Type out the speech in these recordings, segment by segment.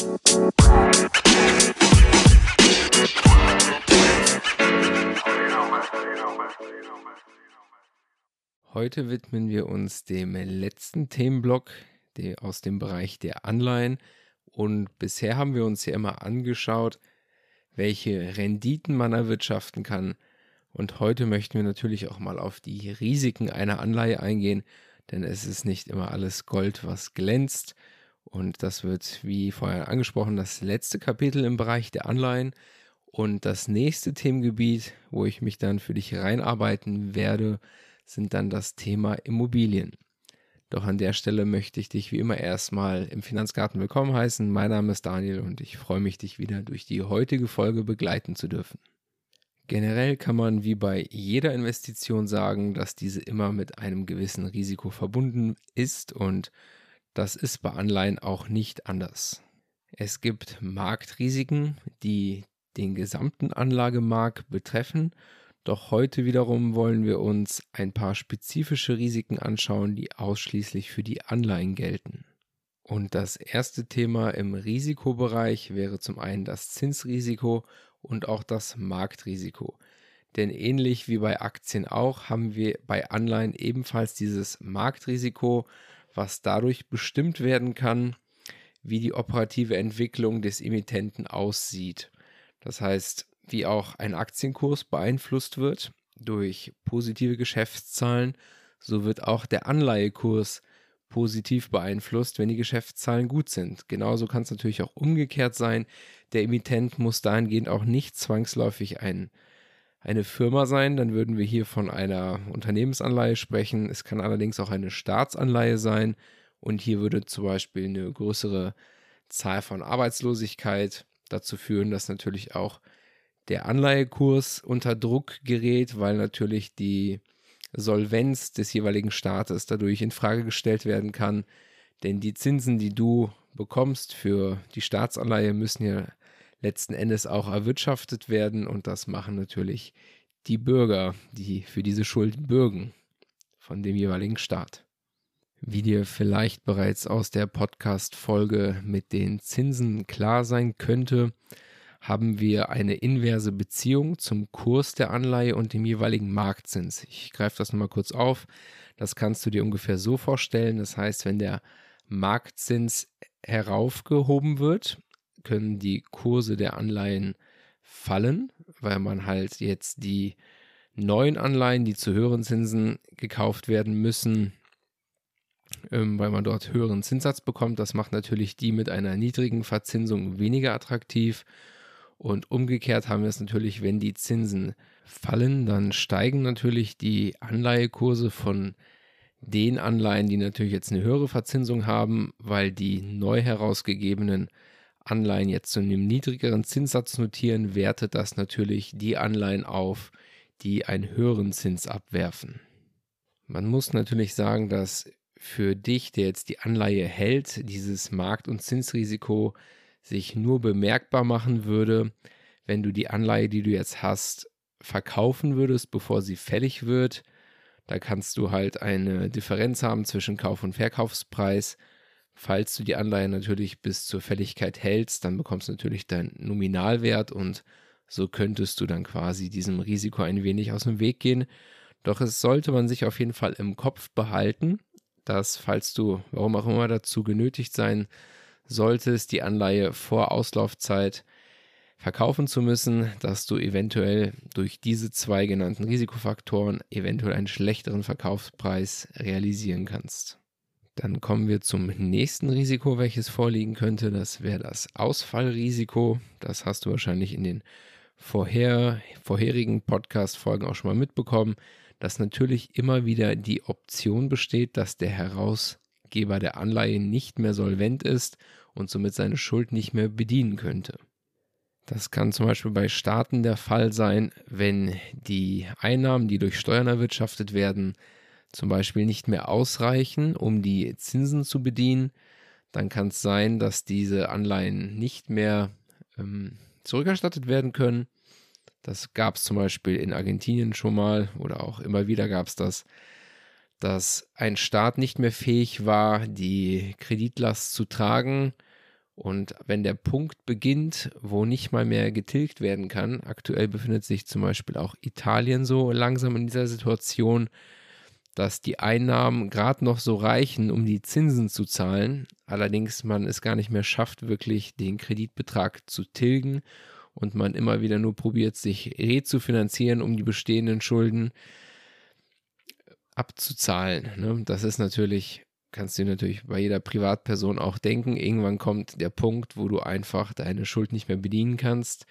Heute widmen wir uns dem letzten Themenblock aus dem Bereich der Anleihen. Und bisher haben wir uns ja immer angeschaut, welche Renditen man erwirtschaften kann. Und heute möchten wir natürlich auch mal auf die Risiken einer Anleihe eingehen, denn es ist nicht immer alles Gold, was glänzt. Und das wird, wie vorher angesprochen, das letzte Kapitel im Bereich der Anleihen. Und das nächste Themengebiet, wo ich mich dann für dich reinarbeiten werde, sind dann das Thema Immobilien. Doch an der Stelle möchte ich dich wie immer erstmal im Finanzgarten willkommen heißen. Mein Name ist Daniel und ich freue mich, dich wieder durch die heutige Folge begleiten zu dürfen. Generell kann man wie bei jeder Investition sagen, dass diese immer mit einem gewissen Risiko verbunden ist und das ist bei Anleihen auch nicht anders. Es gibt Marktrisiken, die den gesamten Anlagemarkt betreffen doch heute wiederum wollen wir uns ein paar spezifische Risiken anschauen, die ausschließlich für die Anleihen gelten. Und das erste Thema im Risikobereich wäre zum einen das Zinsrisiko und auch das Marktrisiko. Denn ähnlich wie bei Aktien auch haben wir bei Anleihen ebenfalls dieses Marktrisiko, was dadurch bestimmt werden kann, wie die operative Entwicklung des Emittenten aussieht. Das heißt, wie auch ein Aktienkurs beeinflusst wird durch positive Geschäftszahlen, so wird auch der Anleihekurs positiv beeinflusst, wenn die Geschäftszahlen gut sind. Genauso kann es natürlich auch umgekehrt sein. Der Emittent muss dahingehend auch nicht zwangsläufig ein, eine Firma sein. Dann würden wir hier von einer Unternehmensanleihe sprechen. Es kann allerdings auch eine Staatsanleihe sein. Und hier würde zum Beispiel eine größere Zahl von Arbeitslosigkeit dazu führen, dass natürlich auch der Anleihekurs unter Druck gerät, weil natürlich die Solvenz des jeweiligen Staates dadurch in Frage gestellt werden kann. Denn die Zinsen, die du bekommst für die Staatsanleihe, müssen ja letzten Endes auch erwirtschaftet werden und das machen natürlich die Bürger, die für diese Schuld bürgen von dem jeweiligen Staat. Wie dir vielleicht bereits aus der Podcast-Folge mit den Zinsen klar sein könnte, haben wir eine inverse Beziehung zum Kurs der Anleihe und dem jeweiligen Marktzins. Ich greife das nochmal kurz auf. Das kannst du dir ungefähr so vorstellen. Das heißt, wenn der Marktzins heraufgehoben wird, können die Kurse der Anleihen fallen, weil man halt jetzt die neuen Anleihen, die zu höheren Zinsen gekauft werden müssen, ähm, weil man dort höheren Zinssatz bekommt. Das macht natürlich die mit einer niedrigen Verzinsung weniger attraktiv und umgekehrt haben wir es natürlich, wenn die Zinsen fallen, dann steigen natürlich die Anleihekurse von den Anleihen, die natürlich jetzt eine höhere Verzinsung haben, weil die neu herausgegebenen Anleihen jetzt zu einem niedrigeren Zinssatz notieren, wertet das natürlich die Anleihen auf, die einen höheren Zins abwerfen. Man muss natürlich sagen, dass für dich, der jetzt die Anleihe hält, dieses Markt- und Zinsrisiko sich nur bemerkbar machen würde, wenn du die Anleihe, die du jetzt hast, verkaufen würdest, bevor sie fällig wird. Da kannst du halt eine Differenz haben zwischen Kauf- und Verkaufspreis. Falls du die Anleihe natürlich bis zur Fälligkeit hältst, dann bekommst du natürlich deinen Nominalwert und so könntest du dann quasi diesem Risiko ein wenig aus dem Weg gehen. Doch es sollte man sich auf jeden Fall im Kopf behalten, dass falls du, warum auch immer, dazu genötigt sein solltest, die Anleihe vor Auslaufzeit verkaufen zu müssen, dass du eventuell durch diese zwei genannten Risikofaktoren eventuell einen schlechteren Verkaufspreis realisieren kannst. Dann kommen wir zum nächsten Risiko, welches vorliegen könnte. Das wäre das Ausfallrisiko. Das hast du wahrscheinlich in den vorher, vorherigen Podcast-Folgen auch schon mal mitbekommen, dass natürlich immer wieder die Option besteht, dass der Herausgeber der Anleihe nicht mehr solvent ist und somit seine Schuld nicht mehr bedienen könnte. Das kann zum Beispiel bei Staaten der Fall sein, wenn die Einnahmen, die durch Steuern erwirtschaftet werden, zum Beispiel nicht mehr ausreichen, um die Zinsen zu bedienen. Dann kann es sein, dass diese Anleihen nicht mehr ähm, zurückerstattet werden können. Das gab es zum Beispiel in Argentinien schon mal oder auch immer wieder gab es das, dass ein Staat nicht mehr fähig war, die Kreditlast zu tragen Und wenn der Punkt beginnt, wo nicht mal mehr getilgt werden kann, aktuell befindet sich zum Beispiel auch Italien so langsam in dieser Situation, dass die Einnahmen gerade noch so reichen, um die Zinsen zu zahlen, allerdings man es gar nicht mehr schafft, wirklich den Kreditbetrag zu tilgen und man immer wieder nur probiert, sich rezufinanzieren, um die bestehenden Schulden abzuzahlen. Ne? Das ist natürlich kannst du natürlich bei jeder Privatperson auch denken, irgendwann kommt der Punkt, wo du einfach deine Schuld nicht mehr bedienen kannst.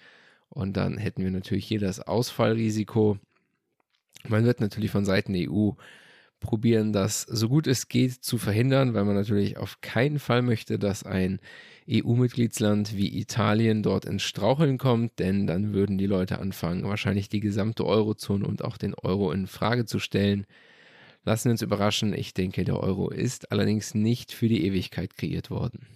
Und dann hätten wir natürlich hier das Ausfallrisiko. Man wird natürlich von Seiten der EU probieren, das so gut es geht zu verhindern, weil man natürlich auf keinen Fall möchte, dass ein EU-Mitgliedsland wie Italien dort ins Straucheln kommt, denn dann würden die Leute anfangen, wahrscheinlich die gesamte Eurozone und auch den Euro in Frage zu stellen. Lassen wir uns überraschen, ich denke, der Euro ist allerdings nicht für die Ewigkeit kreiert worden.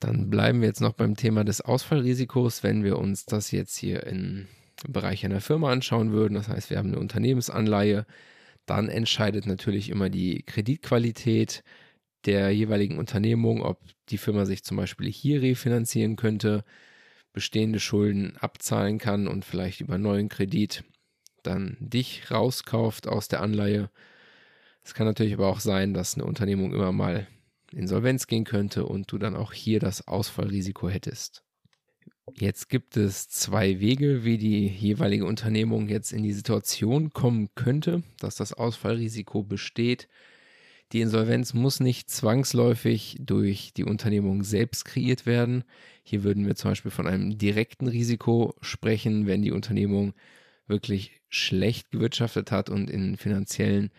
Dann bleiben wir jetzt noch beim Thema des Ausfallrisikos, wenn wir uns das jetzt hier im Bereich einer Firma anschauen würden. Das heißt, wir haben eine Unternehmensanleihe, dann entscheidet natürlich immer die Kreditqualität der jeweiligen Unternehmung, ob die Firma sich zum Beispiel hier refinanzieren könnte, bestehende Schulden abzahlen kann und vielleicht über neuen Kredit dann dich rauskauft aus der Anleihe es kann natürlich aber auch sein, dass eine Unternehmung immer mal insolvenz gehen könnte und du dann auch hier das Ausfallrisiko hättest. Jetzt gibt es zwei Wege, wie die jeweilige Unternehmung jetzt in die Situation kommen könnte, dass das Ausfallrisiko besteht. Die Insolvenz muss nicht zwangsläufig durch die Unternehmung selbst kreiert werden. Hier würden wir zum Beispiel von einem direkten Risiko sprechen, wenn die Unternehmung wirklich schlecht gewirtschaftet hat und in finanziellen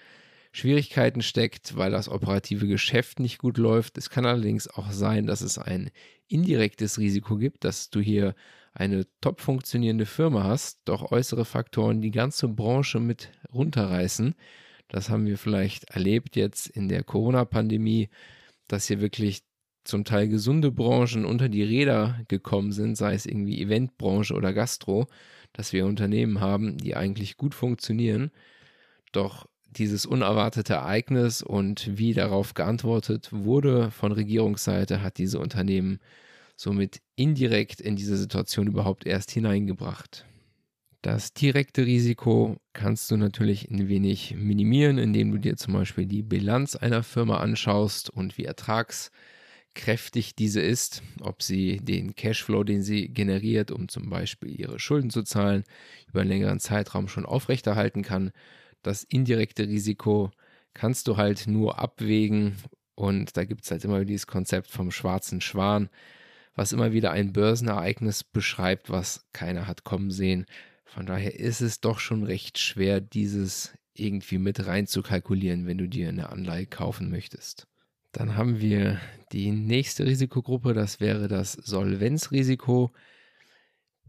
Schwierigkeiten steckt, weil das operative Geschäft nicht gut läuft. Es kann allerdings auch sein, dass es ein indirektes Risiko gibt, dass du hier eine top funktionierende Firma hast, doch äußere Faktoren die ganze Branche mit runterreißen. Das haben wir vielleicht erlebt jetzt in der Corona-Pandemie, dass hier wirklich zum Teil gesunde Branchen unter die Räder gekommen sind, sei es irgendwie Eventbranche oder Gastro, dass wir Unternehmen haben, die eigentlich gut funktionieren, doch dieses unerwartete Ereignis und wie darauf geantwortet wurde von Regierungsseite, hat diese Unternehmen somit indirekt in diese Situation überhaupt erst hineingebracht. Das direkte Risiko kannst du natürlich ein wenig minimieren, indem du dir zum Beispiel die Bilanz einer Firma anschaust und wie ertragskräftig diese ist, ob sie den Cashflow, den sie generiert, um zum Beispiel ihre Schulden zu zahlen, über einen längeren Zeitraum schon aufrechterhalten kann das indirekte Risiko kannst du halt nur abwägen. Und da gibt es halt immer dieses Konzept vom schwarzen Schwan, was immer wieder ein Börsenereignis beschreibt, was keiner hat kommen sehen. Von daher ist es doch schon recht schwer, dieses irgendwie mit rein zu kalkulieren, wenn du dir eine Anleihe kaufen möchtest. Dann haben wir die nächste Risikogruppe, das wäre das Solvenzrisiko.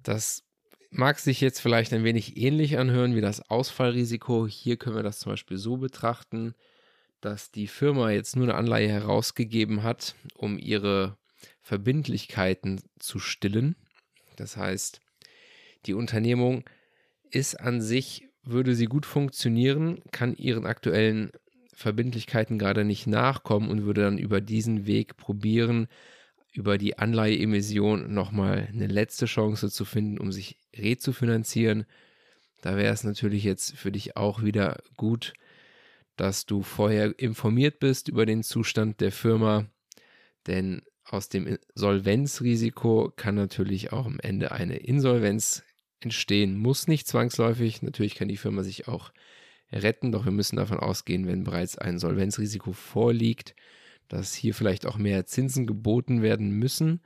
Das mag sich jetzt vielleicht ein wenig ähnlich anhören wie das Ausfallrisiko. Hier können wir das zum Beispiel so betrachten, dass die Firma jetzt nur eine Anleihe herausgegeben hat, um ihre Verbindlichkeiten zu stillen. Das heißt, die Unternehmung ist an sich, würde sie gut funktionieren, kann ihren aktuellen Verbindlichkeiten gerade nicht nachkommen und würde dann über diesen Weg probieren, über die Anleiheemission nochmal eine letzte Chance zu finden, um sich rezufinanzieren. Da wäre es natürlich jetzt für dich auch wieder gut, dass du vorher informiert bist über den Zustand der Firma, denn aus dem Solvenzrisiko kann natürlich auch am Ende eine Insolvenz entstehen, muss nicht zwangsläufig. Natürlich kann die Firma sich auch retten, doch wir müssen davon ausgehen, wenn bereits ein Solvenzrisiko vorliegt, dass hier vielleicht auch mehr Zinsen geboten werden müssen,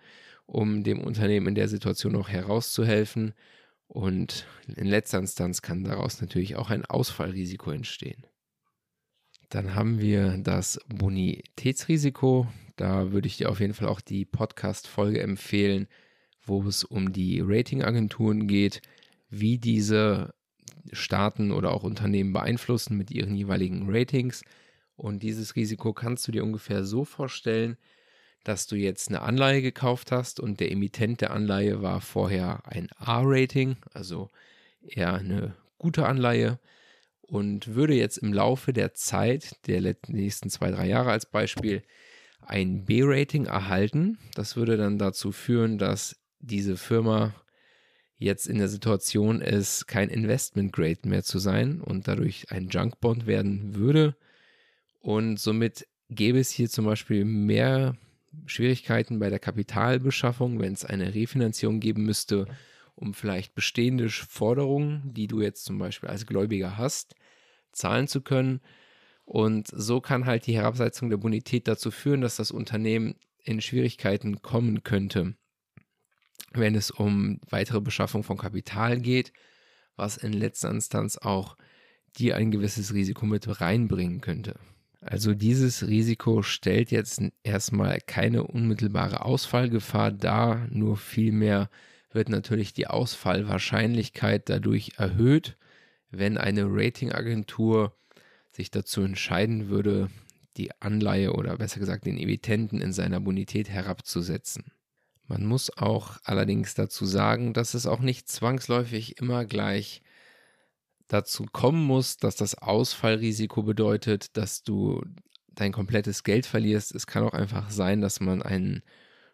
um dem Unternehmen in der Situation auch herauszuhelfen. Und in letzter Instanz kann daraus natürlich auch ein Ausfallrisiko entstehen. Dann haben wir das Bonitätsrisiko. Da würde ich dir auf jeden Fall auch die Podcast-Folge empfehlen, wo es um die Ratingagenturen geht, wie diese Staaten oder auch Unternehmen beeinflussen mit ihren jeweiligen Ratings und dieses Risiko kannst du dir ungefähr so vorstellen, dass du jetzt eine Anleihe gekauft hast und der Emittent der Anleihe war vorher ein A-Rating, also eher eine gute Anleihe und würde jetzt im Laufe der Zeit, der nächsten zwei, drei Jahre als Beispiel, ein B-Rating erhalten. Das würde dann dazu führen, dass diese Firma jetzt in der Situation ist, kein Investment Grade mehr zu sein und dadurch ein Junk Bond werden würde. Und somit gäbe es hier zum Beispiel mehr Schwierigkeiten bei der Kapitalbeschaffung, wenn es eine Refinanzierung geben müsste, um vielleicht bestehende Forderungen, die du jetzt zum Beispiel als Gläubiger hast, zahlen zu können. Und so kann halt die Herabsetzung der Bonität dazu führen, dass das Unternehmen in Schwierigkeiten kommen könnte, wenn es um weitere Beschaffung von Kapital geht, was in letzter Instanz auch dir ein gewisses Risiko mit reinbringen könnte. Also dieses Risiko stellt jetzt erstmal keine unmittelbare Ausfallgefahr dar, nur vielmehr wird natürlich die Ausfallwahrscheinlichkeit dadurch erhöht, wenn eine Ratingagentur sich dazu entscheiden würde, die Anleihe oder besser gesagt den Emittenten in seiner Bonität herabzusetzen. Man muss auch allerdings dazu sagen, dass es auch nicht zwangsläufig immer gleich dazu kommen muss, dass das Ausfallrisiko bedeutet, dass du dein komplettes Geld verlierst. Es kann auch einfach sein, dass man einen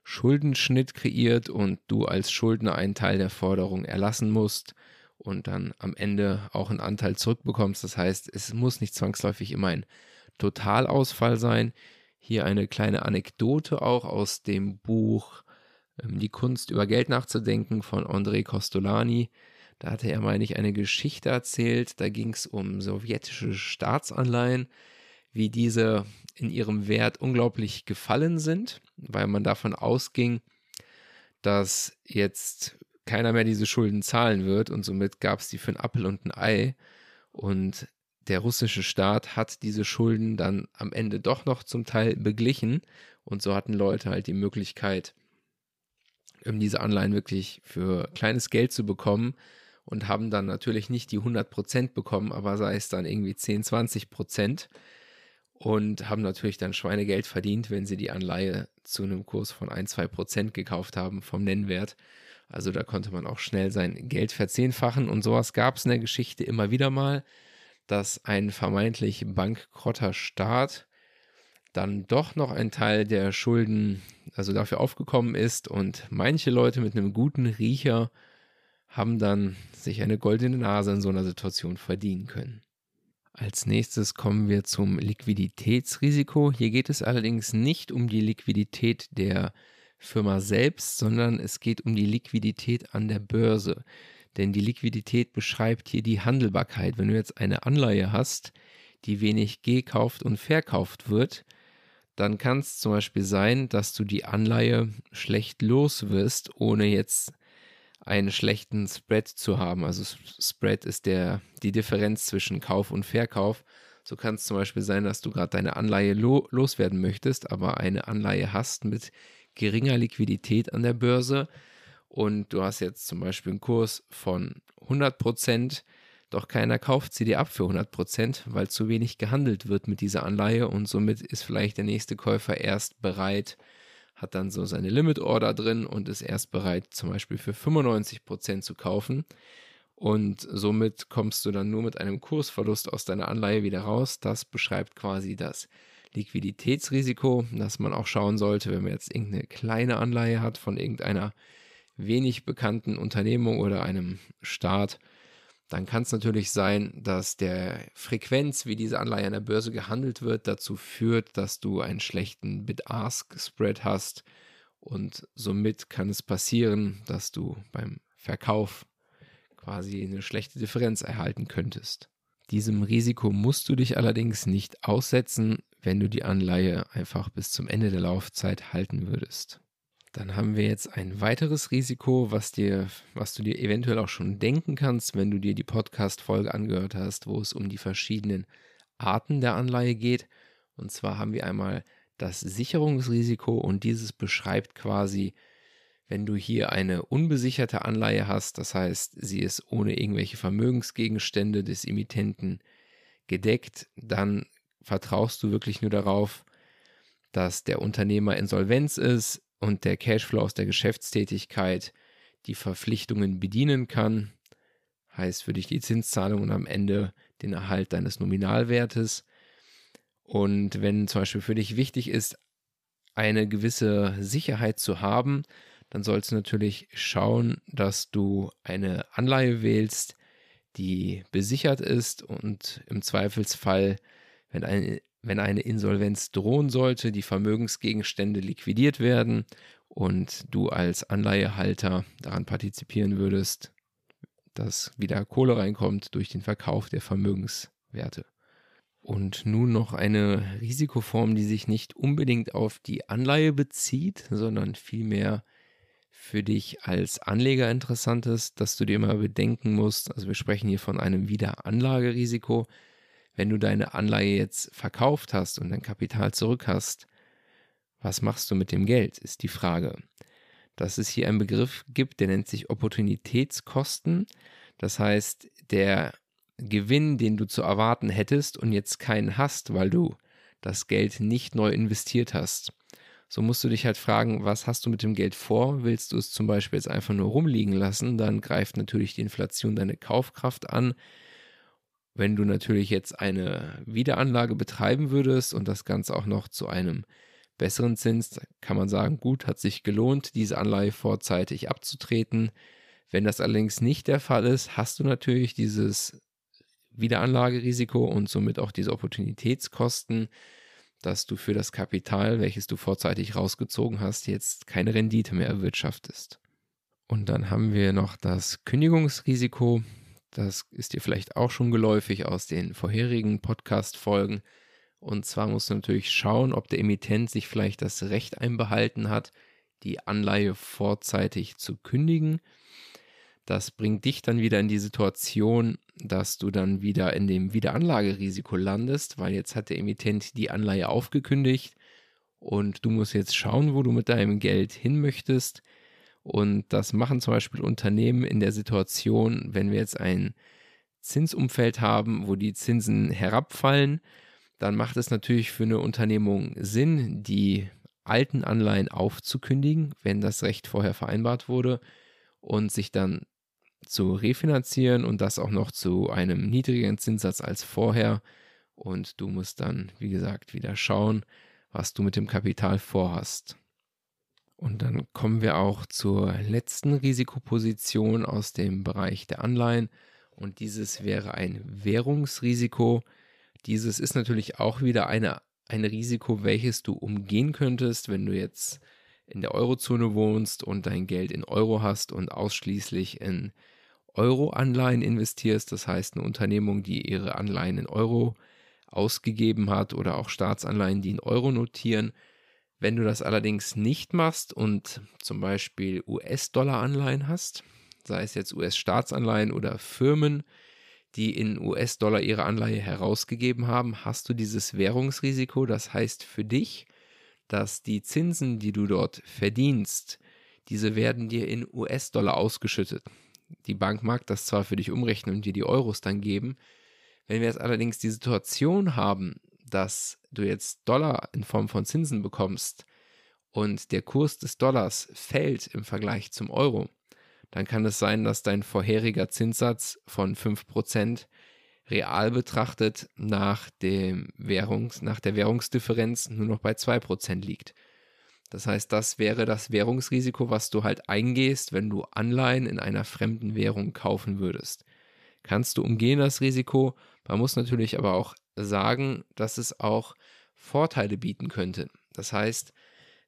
Schuldenschnitt kreiert und du als Schuldner einen Teil der Forderung erlassen musst und dann am Ende auch einen Anteil zurückbekommst. Das heißt, es muss nicht zwangsläufig immer ein Totalausfall sein. Hier eine kleine Anekdote auch aus dem Buch ähm, Die Kunst über Geld nachzudenken von André Costolani. Da hatte er, meine ich, eine Geschichte erzählt. Da ging es um sowjetische Staatsanleihen, wie diese in ihrem Wert unglaublich gefallen sind, weil man davon ausging, dass jetzt keiner mehr diese Schulden zahlen wird und somit gab es die für ein Appel und ein Ei. Und der russische Staat hat diese Schulden dann am Ende doch noch zum Teil beglichen und so hatten Leute halt die Möglichkeit, diese Anleihen wirklich für kleines Geld zu bekommen und haben dann natürlich nicht die 100% bekommen, aber sei es dann irgendwie 10, 20% und haben natürlich dann Schweinegeld verdient, wenn sie die Anleihe zu einem Kurs von 1, 2% gekauft haben vom Nennwert. Also da konnte man auch schnell sein Geld verzehnfachen und sowas gab es in der Geschichte immer wieder mal, dass ein vermeintlich bankrotter Staat dann doch noch ein Teil der Schulden also dafür aufgekommen ist und manche Leute mit einem guten Riecher haben dann sich eine goldene Nase in so einer Situation verdienen können. Als nächstes kommen wir zum Liquiditätsrisiko. Hier geht es allerdings nicht um die Liquidität der Firma selbst, sondern es geht um die Liquidität an der Börse. Denn die Liquidität beschreibt hier die Handelbarkeit. Wenn du jetzt eine Anleihe hast, die wenig gekauft und verkauft wird, dann kann es zum Beispiel sein, dass du die Anleihe schlecht los wirst, ohne jetzt einen schlechten Spread zu haben. Also Spread ist der, die Differenz zwischen Kauf und Verkauf. So kann es zum Beispiel sein, dass du gerade deine Anleihe lo loswerden möchtest, aber eine Anleihe hast mit geringer Liquidität an der Börse und du hast jetzt zum Beispiel einen Kurs von 100 Prozent, doch keiner kauft sie dir ab für 100 Prozent, weil zu wenig gehandelt wird mit dieser Anleihe und somit ist vielleicht der nächste Käufer erst bereit, hat dann so seine Limit Order drin und ist erst bereit, zum Beispiel für 95 Prozent zu kaufen. Und somit kommst du dann nur mit einem Kursverlust aus deiner Anleihe wieder raus. Das beschreibt quasi das Liquiditätsrisiko, dass man auch schauen sollte, wenn man jetzt irgendeine kleine Anleihe hat von irgendeiner wenig bekannten Unternehmung oder einem Staat, dann kann es natürlich sein, dass der Frequenz, wie diese Anleihe an der Börse gehandelt wird, dazu führt, dass du einen schlechten Bid-Ask-Spread hast und somit kann es passieren, dass du beim Verkauf quasi eine schlechte Differenz erhalten könntest. Diesem Risiko musst du dich allerdings nicht aussetzen, wenn du die Anleihe einfach bis zum Ende der Laufzeit halten würdest. Dann haben wir jetzt ein weiteres Risiko, was dir, was du dir eventuell auch schon denken kannst, wenn du dir die Podcast-Folge angehört hast, wo es um die verschiedenen Arten der Anleihe geht. Und zwar haben wir einmal das Sicherungsrisiko und dieses beschreibt quasi, wenn du hier eine unbesicherte Anleihe hast, das heißt, sie ist ohne irgendwelche Vermögensgegenstände des Emittenten gedeckt, dann vertraust du wirklich nur darauf, dass der Unternehmer Insolvenz ist, und der Cashflow aus der Geschäftstätigkeit die Verpflichtungen bedienen kann, heißt für dich die Zinszahlung und am Ende den Erhalt deines Nominalwertes. Und wenn zum Beispiel für dich wichtig ist, eine gewisse Sicherheit zu haben, dann sollst du natürlich schauen, dass du eine Anleihe wählst, die besichert ist und im Zweifelsfall, wenn eine, wenn eine Insolvenz drohen sollte, die Vermögensgegenstände liquidiert werden und du als Anleihehalter daran partizipieren würdest, dass wieder Kohle reinkommt durch den Verkauf der Vermögenswerte. Und nun noch eine Risikoform, die sich nicht unbedingt auf die Anleihe bezieht, sondern vielmehr für dich als Anleger interessant ist, dass du dir mal bedenken musst, also wir sprechen hier von einem Wiederanlagerisiko, wenn du deine Anleihe jetzt verkauft hast und dein Kapital zurück hast, was machst du mit dem Geld, ist die Frage. Dass es hier einen Begriff gibt, der nennt sich Opportunitätskosten. Das heißt, der Gewinn, den du zu erwarten hättest und jetzt keinen hast, weil du das Geld nicht neu investiert hast. So musst du dich halt fragen, was hast du mit dem Geld vor? Willst du es zum Beispiel jetzt einfach nur rumliegen lassen? Dann greift natürlich die Inflation deine Kaufkraft an. Wenn du natürlich jetzt eine Wiederanlage betreiben würdest und das Ganze auch noch zu einem besseren Zins, kann man sagen, gut, hat sich gelohnt, diese Anleihe vorzeitig abzutreten. Wenn das allerdings nicht der Fall ist, hast du natürlich dieses Wiederanlagerisiko und somit auch diese Opportunitätskosten, dass du für das Kapital, welches du vorzeitig rausgezogen hast, jetzt keine Rendite mehr erwirtschaftest. Und dann haben wir noch das Kündigungsrisiko. Das ist dir vielleicht auch schon geläufig aus den vorherigen Podcast-Folgen. Und zwar musst du natürlich schauen, ob der Emittent sich vielleicht das Recht einbehalten hat, die Anleihe vorzeitig zu kündigen. Das bringt dich dann wieder in die Situation, dass du dann wieder in dem Wiederanlagerisiko landest, weil jetzt hat der Emittent die Anleihe aufgekündigt und du musst jetzt schauen, wo du mit deinem Geld hin möchtest. Und das machen zum Beispiel Unternehmen in der Situation, wenn wir jetzt ein Zinsumfeld haben, wo die Zinsen herabfallen, dann macht es natürlich für eine Unternehmung Sinn, die alten Anleihen aufzukündigen, wenn das Recht vorher vereinbart wurde und sich dann zu refinanzieren und das auch noch zu einem niedrigeren Zinssatz als vorher. Und du musst dann, wie gesagt, wieder schauen, was du mit dem Kapital vorhast. Und dann kommen wir auch zur letzten Risikoposition aus dem Bereich der Anleihen. Und dieses wäre ein Währungsrisiko. Dieses ist natürlich auch wieder eine, ein Risiko, welches du umgehen könntest, wenn du jetzt in der Eurozone wohnst und dein Geld in Euro hast und ausschließlich in Euro-Anleihen investierst, das heißt eine Unternehmung, die ihre Anleihen in Euro ausgegeben hat oder auch Staatsanleihen, die in Euro notieren. Wenn du das allerdings nicht machst und zum Beispiel US-Dollar-Anleihen hast, sei es jetzt US-Staatsanleihen oder Firmen, die in US-Dollar ihre Anleihe herausgegeben haben, hast du dieses Währungsrisiko. Das heißt für dich, dass die Zinsen, die du dort verdienst, diese werden dir in US-Dollar ausgeschüttet. Die Bank mag das zwar für dich umrechnen und dir die Euros dann geben. Wenn wir jetzt allerdings die Situation haben, dass du jetzt Dollar in Form von Zinsen bekommst und der Kurs des Dollars fällt im Vergleich zum Euro, dann kann es sein, dass dein vorheriger Zinssatz von 5% real betrachtet nach, dem Währungs-, nach der Währungsdifferenz nur noch bei 2% liegt. Das heißt, das wäre das Währungsrisiko, was du halt eingehst, wenn du Anleihen in einer fremden Währung kaufen würdest. Kannst du umgehen das Risiko? Man muss natürlich aber auch sagen, dass es auch Vorteile bieten könnte. Das heißt,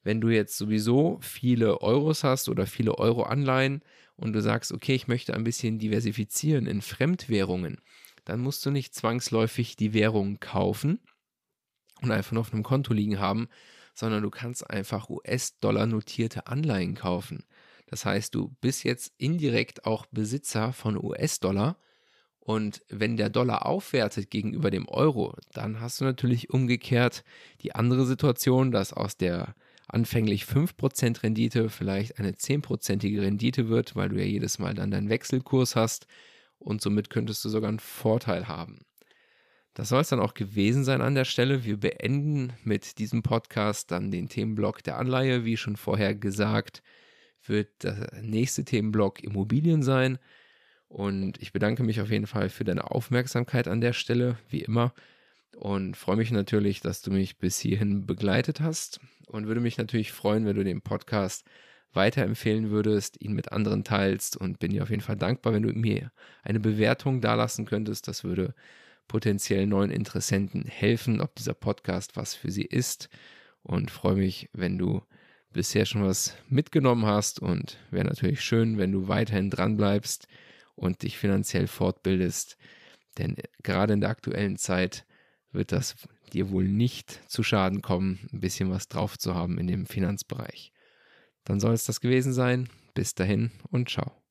wenn du jetzt sowieso viele Euros hast oder viele Euro-Anleihen und du sagst, okay, ich möchte ein bisschen diversifizieren in Fremdwährungen, dann musst du nicht zwangsläufig die Währung kaufen und einfach nur auf einem Konto liegen haben, sondern du kannst einfach US-Dollar notierte Anleihen kaufen. Das heißt, du bist jetzt indirekt auch Besitzer von US-Dollar. Und wenn der Dollar aufwertet gegenüber dem Euro, dann hast du natürlich umgekehrt die andere Situation, dass aus der anfänglich 5% Rendite vielleicht eine 10%ige Rendite wird, weil du ja jedes Mal dann deinen Wechselkurs hast und somit könntest du sogar einen Vorteil haben. Das soll es dann auch gewesen sein an der Stelle. Wir beenden mit diesem Podcast dann den Themenblock der Anleihe. Wie schon vorher gesagt, wird der nächste Themenblock Immobilien sein. Und ich bedanke mich auf jeden Fall für deine Aufmerksamkeit an der Stelle, wie immer. und freue mich natürlich, dass du mich bis hierhin begleitet hast. Und würde mich natürlich freuen, wenn du den Podcast weiterempfehlen würdest, ihn mit anderen teilst. Und bin dir auf jeden Fall dankbar, wenn du mir eine Bewertung dalassen könntest. Das würde potenziell neuen Interessenten helfen, ob dieser Podcast was für sie ist. Und freue mich, wenn du bisher schon was mitgenommen hast. Und wäre natürlich schön, wenn du weiterhin dran bleibst und dich finanziell fortbildest, denn gerade in der aktuellen Zeit wird das dir wohl nicht zu Schaden kommen, ein bisschen was drauf zu haben in dem Finanzbereich. Dann soll es das gewesen sein. Bis dahin und ciao.